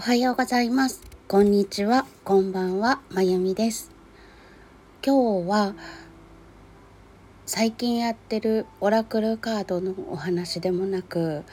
おはようございます。こんにちは。こんばんは。まゆみです。今日は最近やってるオラクルカードのお話でもなく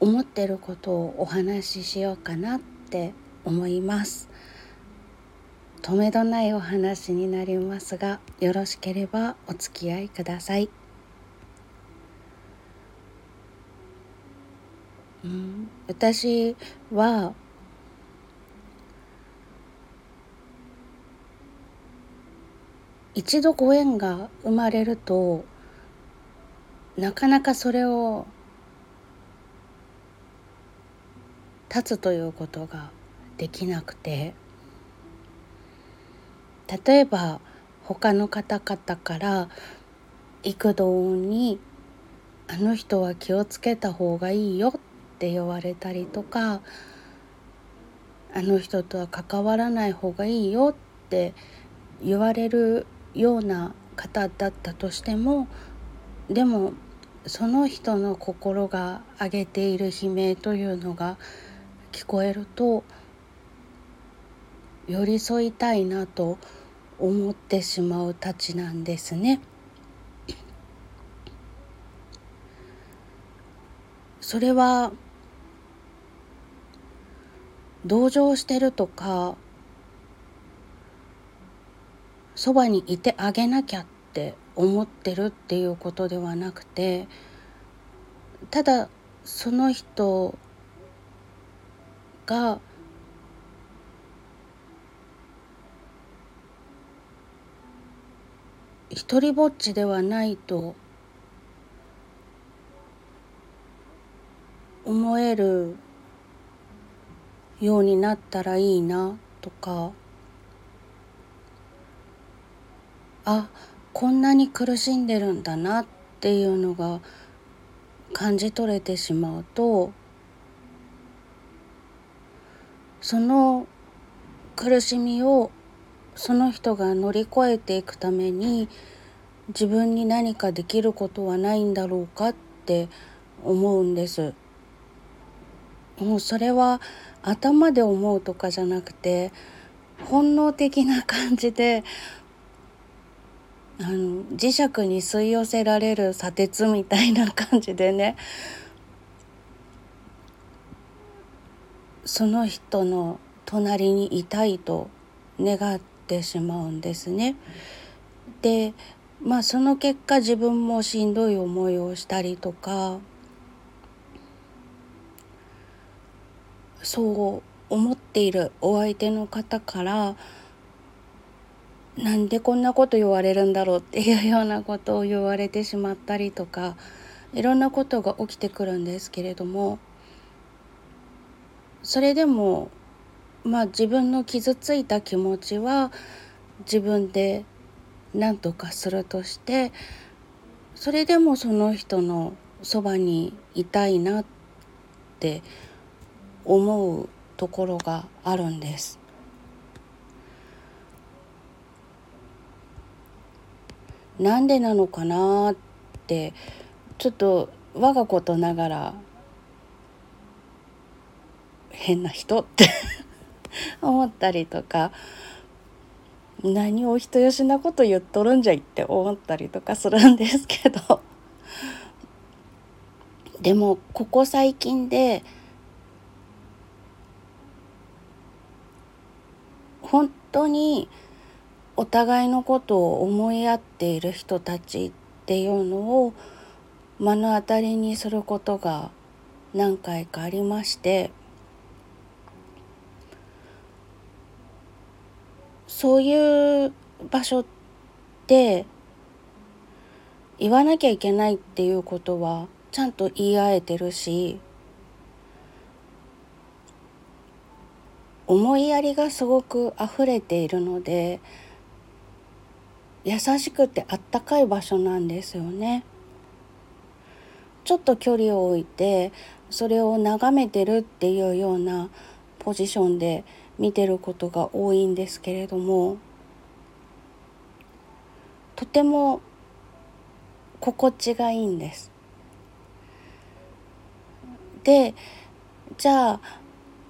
思ってることをお話ししようかなって思います。とめどないお話になりますがよろしければお付き合いください。うん、私は一度ご縁が生まれるとなかなかそれを立つということができなくて例えば他の方々から幾度に「あの人は気をつけた方がいいよ」って言われたりとかあの人とは関わらない方がいいよって言われるような方だったとしてもでもその人の心が上げている悲鳴というのが聞こえると寄り添いたいなと思ってしまうたちなんですね。それは同情してるとかそばにいてあげなきゃって思ってるっていうことではなくてただその人が一りぼっちではないと思えるようになったらいいなとかあこんなに苦しんでるんだなっていうのが感じ取れてしまうとその苦しみをその人が乗り越えていくために自分に何かできることはないんだろうかって思うんです。もうそれは頭で思うとかじゃなくて本能的な感じであの磁石に吸い寄せられる砂鉄みたいな感じでねその人の隣にいたいと願ってしまうんですね。でまあその結果自分もしんどい思いをしたりとかそう思っているお相手の方からなんでこんなこと言われるんだろうっていうようなことを言われてしまったりとかいろんなことが起きてくるんですけれどもそれでもまあ自分の傷ついた気持ちは自分で何とかするとしてそれでもその人のそばにいたいなって思うところがあるんです。なんでなのかなってちょっと我がことながら変な人って 思ったりとか何を人よしなこと言っとるんじゃいって思ったりとかするんですけどでもここ最近で本当にお互いのことを思い合っている人たちっていうのを目の当たりにすることが何回かありましてそういう場所って言わなきゃいけないっていうことはちゃんと言い合えてるし思いやりがすごく溢れているので優しくてあったかい場所なんですよね。ちょっと距離を置いてそれを眺めてるっていうようなポジションで見てることが多いんですけれどもとても心地がいいんです。でじゃあ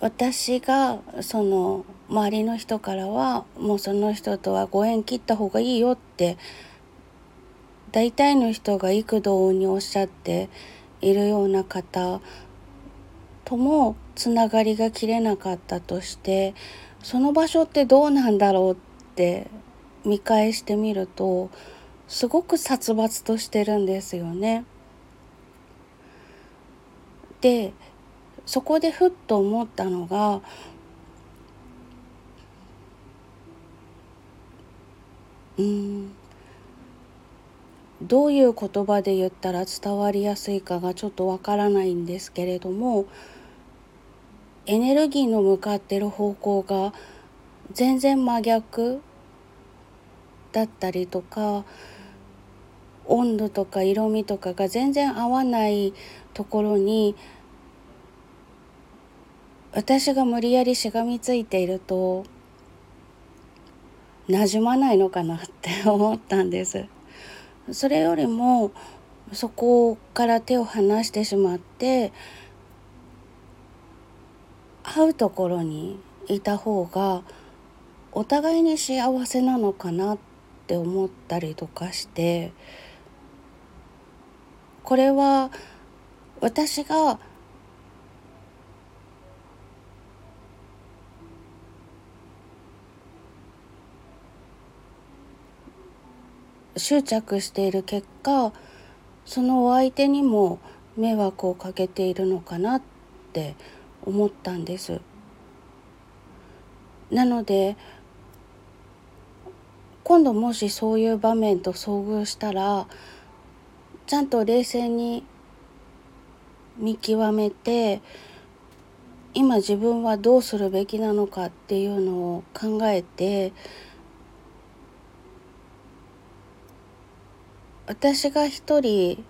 私がその周りの人からはもうその人とはご縁切った方がいいよって大体の人が幾度におっしゃっているような方ともつながりが切れなかったとしてその場所ってどうなんだろうって見返してみるとすごく殺伐としてるんですよね。でそこでふっと思ったのがうんどういう言葉で言ったら伝わりやすいかがちょっとわからないんですけれどもエネルギーの向かってる方向が全然真逆だったりとか温度とか色味とかが全然合わないところに私が無理やりしがみついていると馴染まないのかなって思ったんです。それよりもそこから手を離してしまって会うところにいた方がお互いに幸せなのかなって思ったりとかしてこれは私が執着している結果そのお相手にも迷惑をかけているのかなって思ったんです。なので今度もしそういう場面と遭遇したらちゃんと冷静に見極めて今自分はどうするべきなのかっていうのを考えて私が一人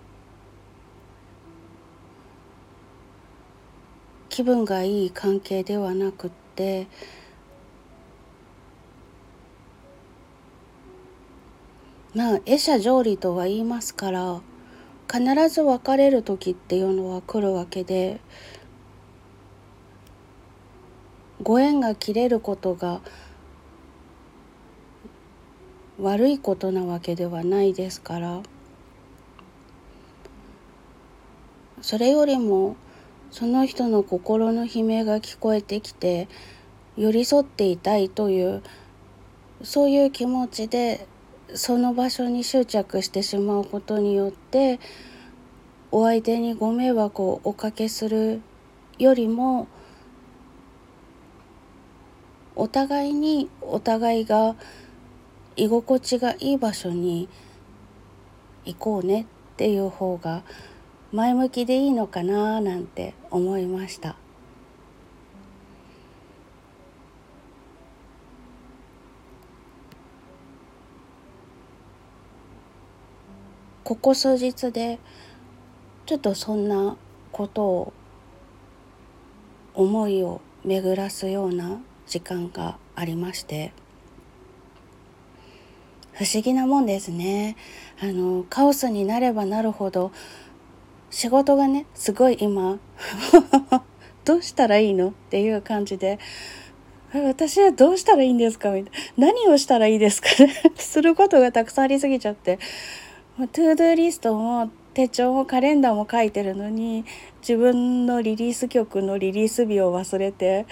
気分がいい関係ではなくってまあ会釈成理とは言いますから必ず別れる時っていうのは来るわけでご縁が切れることが悪いことなわけではないですから。それよりもその人の心の悲鳴が聞こえてきて寄り添っていたいというそういう気持ちでその場所に執着してしまうことによってお相手にご迷惑をおかけするよりもお互いにお互いが居心地がいい場所に行こうねっていう方が前向きでいいのかななんて思いました。ここ数日でちょっとそんなことを思いを巡らすような時間がありまして不思議なもんですね。あのカオスになればなるほど仕事がねすごい今 どうしたらいいのっていう感じで私はどうしたらいいんですか？みたいな。何をしたらいいですか することがたくさんありすぎちゃって。トゥードゥーリストも手帳もカレンダーも書いてるのに自分のリリース曲のリリース日を忘れて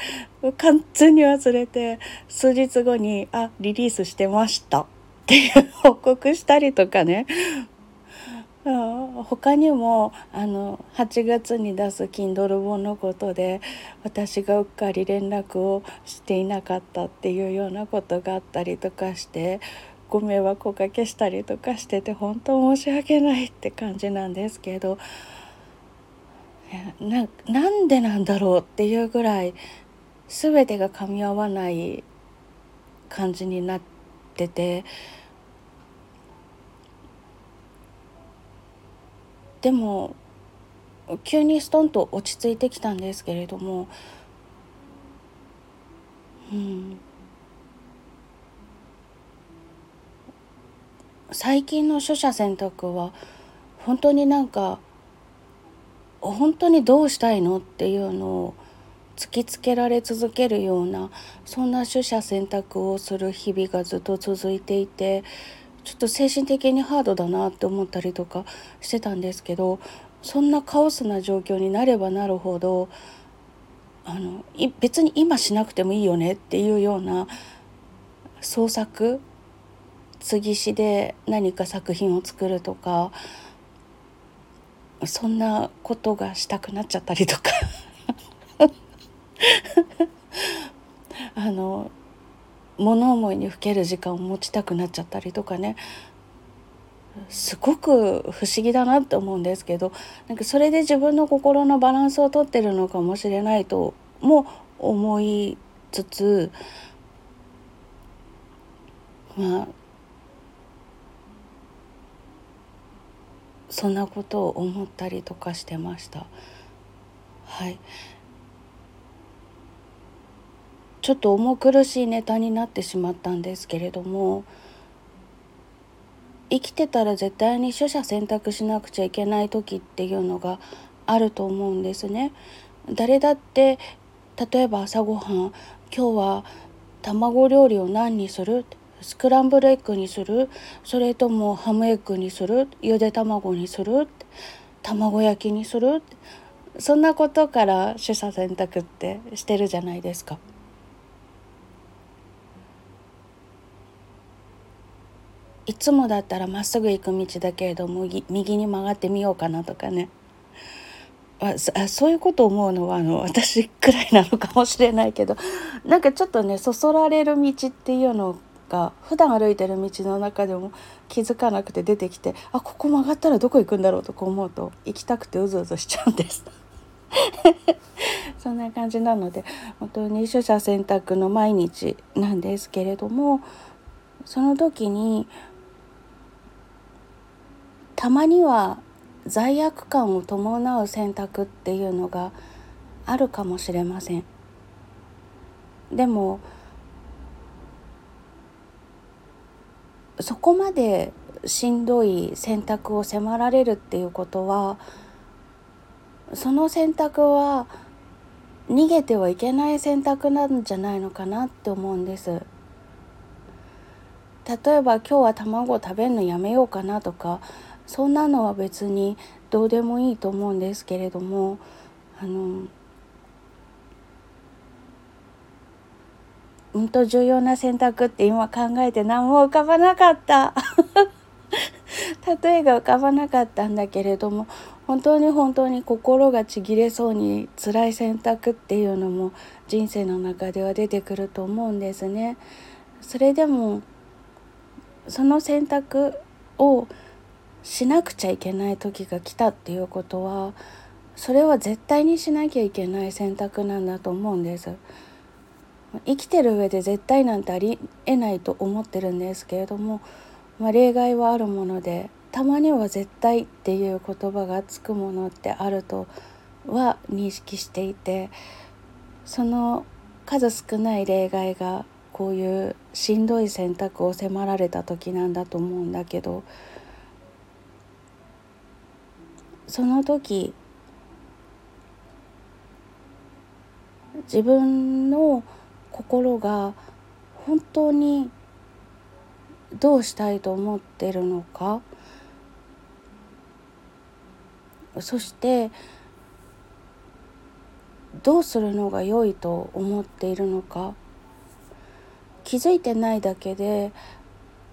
完全に忘れて数日後に「あリリースしてました」って報告したりとかね。他にもあの8月に出す Kindle 本のことで私がうっかり連絡をしていなかったっていうようなことがあったりとかしてご迷惑をおかけしたりとかしてて本当申し訳ないって感じなんですけどななんでなんだろうっていうぐらい全てが噛み合わない感じになってってて。でも急にストンと落ち着いてきたんですけれどもうん最近の取捨選択は本当になんか本当にどうしたいのっていうのを突きつけられ続けるようなそんな取捨選択をする日々がずっと続いていてちょっと精神的にハードだなって思ったりとかしてたんですけどそんなカオスな状況になればなるほどあの別に今しなくてもいいよねっていうような創作継ぎ師で何か作品を作るとかそんなことがしたくなっちゃったりとか。あの物思いにふける時間を持ちたくなっちゃったりとかねすごく不思議だなって思うんですけどなんかそれで自分の心のバランスをとってるのかもしれないとも思いつつまあそんなことを思ったりとかしてました。はいちょっと重苦しいネタになってしまったんですけれども生きてたら絶対に取捨選択しなくちゃいけない時っていうのがあると思うんですね。誰だって例えば朝ごはん今日は卵料理を何にする？スクランブルエッグにする？それともハムエッグにする？ゆで卵にする？卵焼きにする？そんなことから取捨選択ってしてるじゃないですか。いつもだったらまっすぐ行く道だけれども右に曲がってみようかなとかねあそういうこと思うのはあの私くらいなのかもしれないけどなんかちょっとねそそられる道っていうのが普段歩いてる道の中でも気づかなくて出てきてあここ曲がったらどこ行くんだろうとか思うと行きたくてうずうずしちゃうんです。そんな感じなので本当に取捨選択の毎日なんですけれどもその時にたまには罪悪感を伴う選択っていうのがあるかもしれません。でもそこまでしんどい選択を迫られるっていうことはその選択は逃げてはいけない選択なんじゃないのかなって思うんです。例えば今日は卵を食べるのやめようかなとかそんなのは別にどうでもいいと思うんですけれどもあのうんと重要な選択って今考えて何も浮かばなかった 例えが浮かばなかったんだけれども本当に本当に心がちぎれそうに辛い選択っていうのも人生の中では出てくると思うんですね。それでもその選択をしなくちゃいけない時が来たっていうことはそれは絶対にしなきゃいけない選択なんだと思うんです。生きてる上で絶対なんてありえないと思ってるんですけれども、まあ、例外はあるものでたまには絶対っていう言葉がつくものってあるとは認識していてその数少ない例外がこういうしんどい選択を迫られた時なんだと思うんだけどその時自分の心が本当にどうしたいと思ってるのかそしてどうするのが良いと思っているのか気づいてないだけで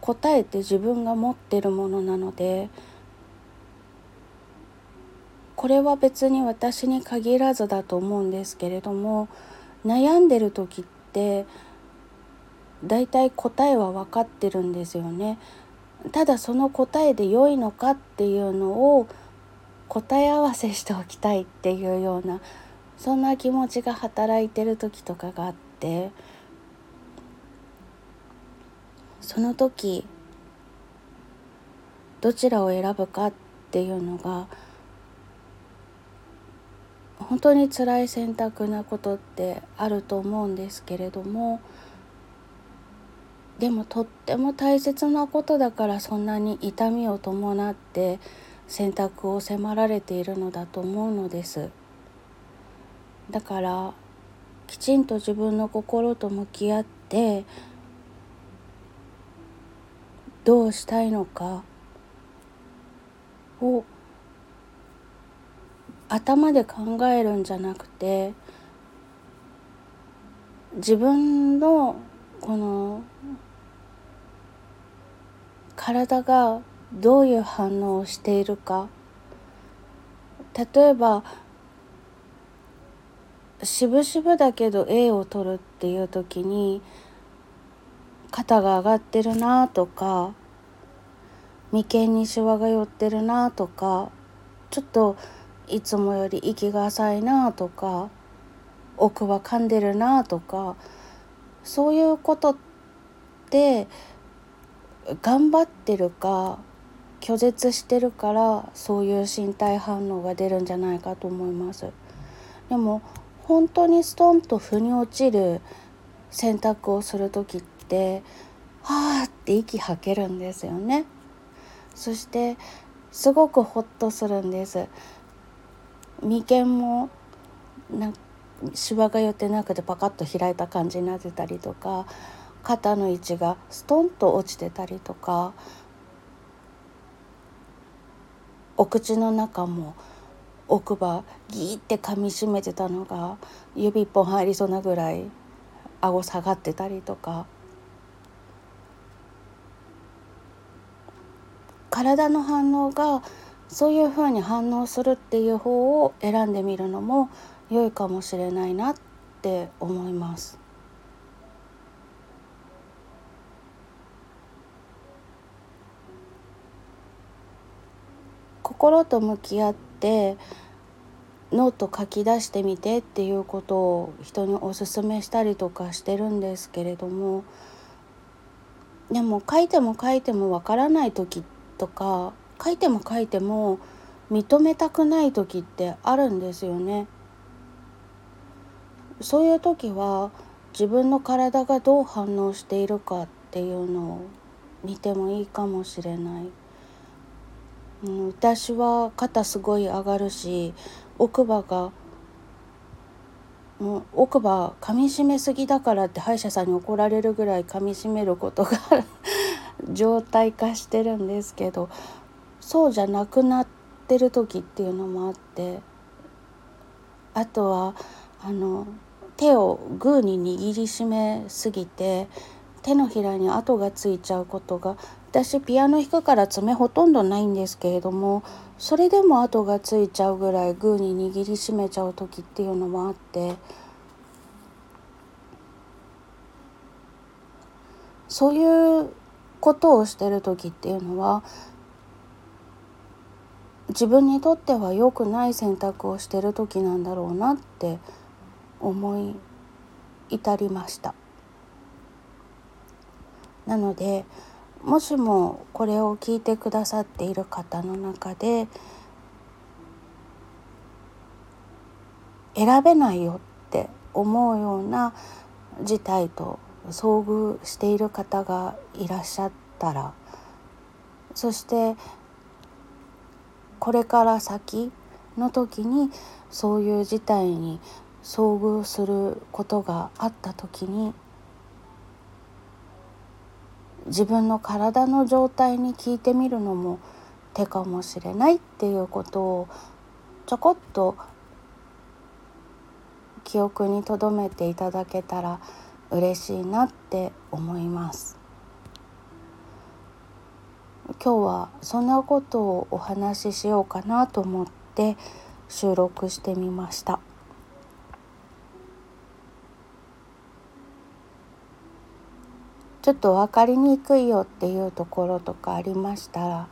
答えて自分が持ってるものなのでこれは別に私に限らずだと思うんですけれども悩んでる時って大体答えは分かってるんですよね。ただその答えで良いのかっていうのを答え合わせしておきたいっていうようなそんな気持ちが働いてる時とかがあってその時どちらを選ぶかっていうのが本当に辛い選択なことってあると思うんですけれどもでもとっても大切なことだからそんなに痛みを伴って選択を迫られているのだと思うのです。だからきちんと自分の心と向き合ってどうしたいのかを頭で考えるんじゃなくて自分のこの体がどういう反応をしているか。例えば渋々だけど A を取るっていう時に肩が上がってるなとか眉間にしわが寄ってるなとかちょっといつもより息が浅いなとか奥は噛んでるなとかそういうことって頑張ってるか拒絶してるからそういう身体反応が出るんじゃないかと思います。でも本当にストンと腑に落ちる選択をする時ってはあって息吐けるんですよね。そしてすごくホッとするんです。眉間もなシワが寄ってなくてパカッと開いた感じになってたりとか肩の位置がストンと落ちてたりとかお口の中も奥歯ギーって噛みしめてたのが指一本入りそうなぐらい顎下がってたりとか。体の反応がそういうふうに反応するっていう方を選んでみるのも良いかもしれないなって思います。心と向き合ってノート書き出してみてっていうことを人におすすめしたりとかしてるんですけれどもでも書いても書いてもわからない時とか書いても書いても認めたくない時ってあるんですよね。そういう時は自分の体がどう反応しているかっていうのを見てもいいかもしれない。うん、私は肩すごい上がるし奥歯がもう奥歯噛みしめすぎだからって歯医者さんに怒られるぐらい噛みしめることが 状態化してるんですけどそうじゃなくなってる時っていうのもあってあとはあの手をグーに握りしめすぎて手のひらに跡がついちゃうことが私ピアノ弾くから爪ほとんどないんですけれどもそれでも跡がついちゃうぐらいグーに握りしめちゃう時っていうのもあってそういうことをしてる時っていうのは自分にとっては良くない選択をしてる時なんだろうなって思い至りました。なのでもしもこれを聞いてくださっている方の中で選べないよって思うような事態と遭遇している方がいらっしゃったらそしてこれから先の時にそういう事態に遭遇することがあった時に自分の体の状態に聞いてみるのも手かもしれないっていうことをちょこっと記憶に留めていただけたら嬉しいなって思います。今日はそんなことをお話ししようかなと思って収録してみました。ちょっと分かりにくいよっていうところとかありましたら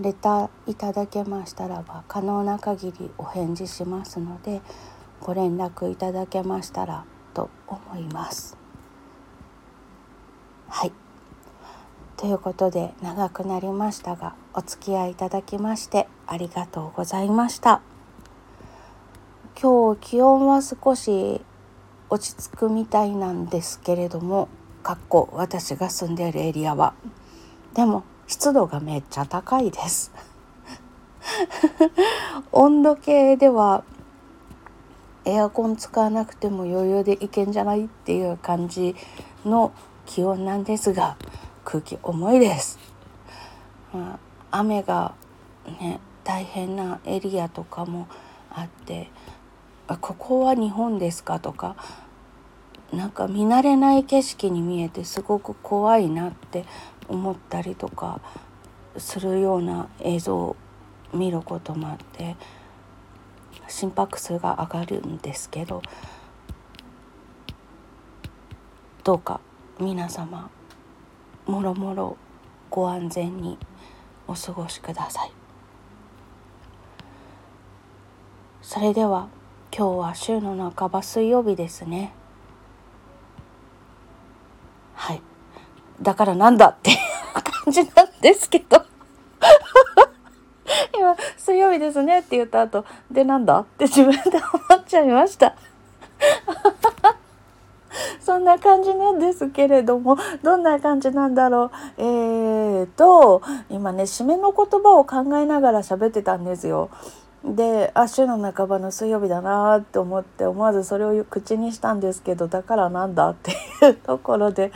レターいただけましたらば可能な限りお返事しますのでご連絡いただけましたらと思います。はいということで長くなりましたがお付き合いいただきましてありがとうございました。今日気温は少し落ち着くみたいなんですけれどもかっこ私が住んでいるエリアはでも湿度がめっちゃ高いです 温度計ではエアコン使わなくても余裕でいけんじゃないっていう感じの気温なんですが空気重いです。まあ、雨がね大変なエリアとかもあってここは日本ですかとかなんか見慣れない景色に見えてすごく怖いなって思ったりとかするような映像を見ることもあって心拍数が上がるんですけどどうか皆様もろもろご安全にお過ごしください。それでは今日は週の半ば水曜日ですね。はい。だからなんだっていう 感じなんですけど 今、水曜日ですねって言った後、でなんだって自分で思っちゃいましたそんな感じなんですけれども、どんな感じなんだろう。えーと、今ね、締めの言葉を考えながら喋ってたんですよ。であ週の半ばの水曜日だなって思って思わずそれを口にしたんですけどだからなんだっていうところで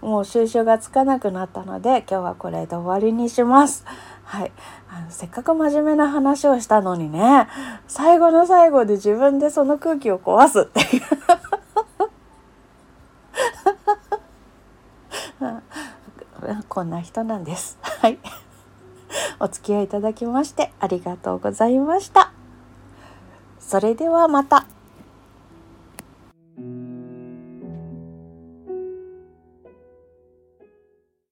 もう収集がつかなくなったので今日はこれで終わりにします。はい、あのせっかく真面目な話をしたのにね最後の最後で自分でその空気を壊すっていうこんな人なんです。はい。お付き合いいただきましてありがとうございました。それではまた。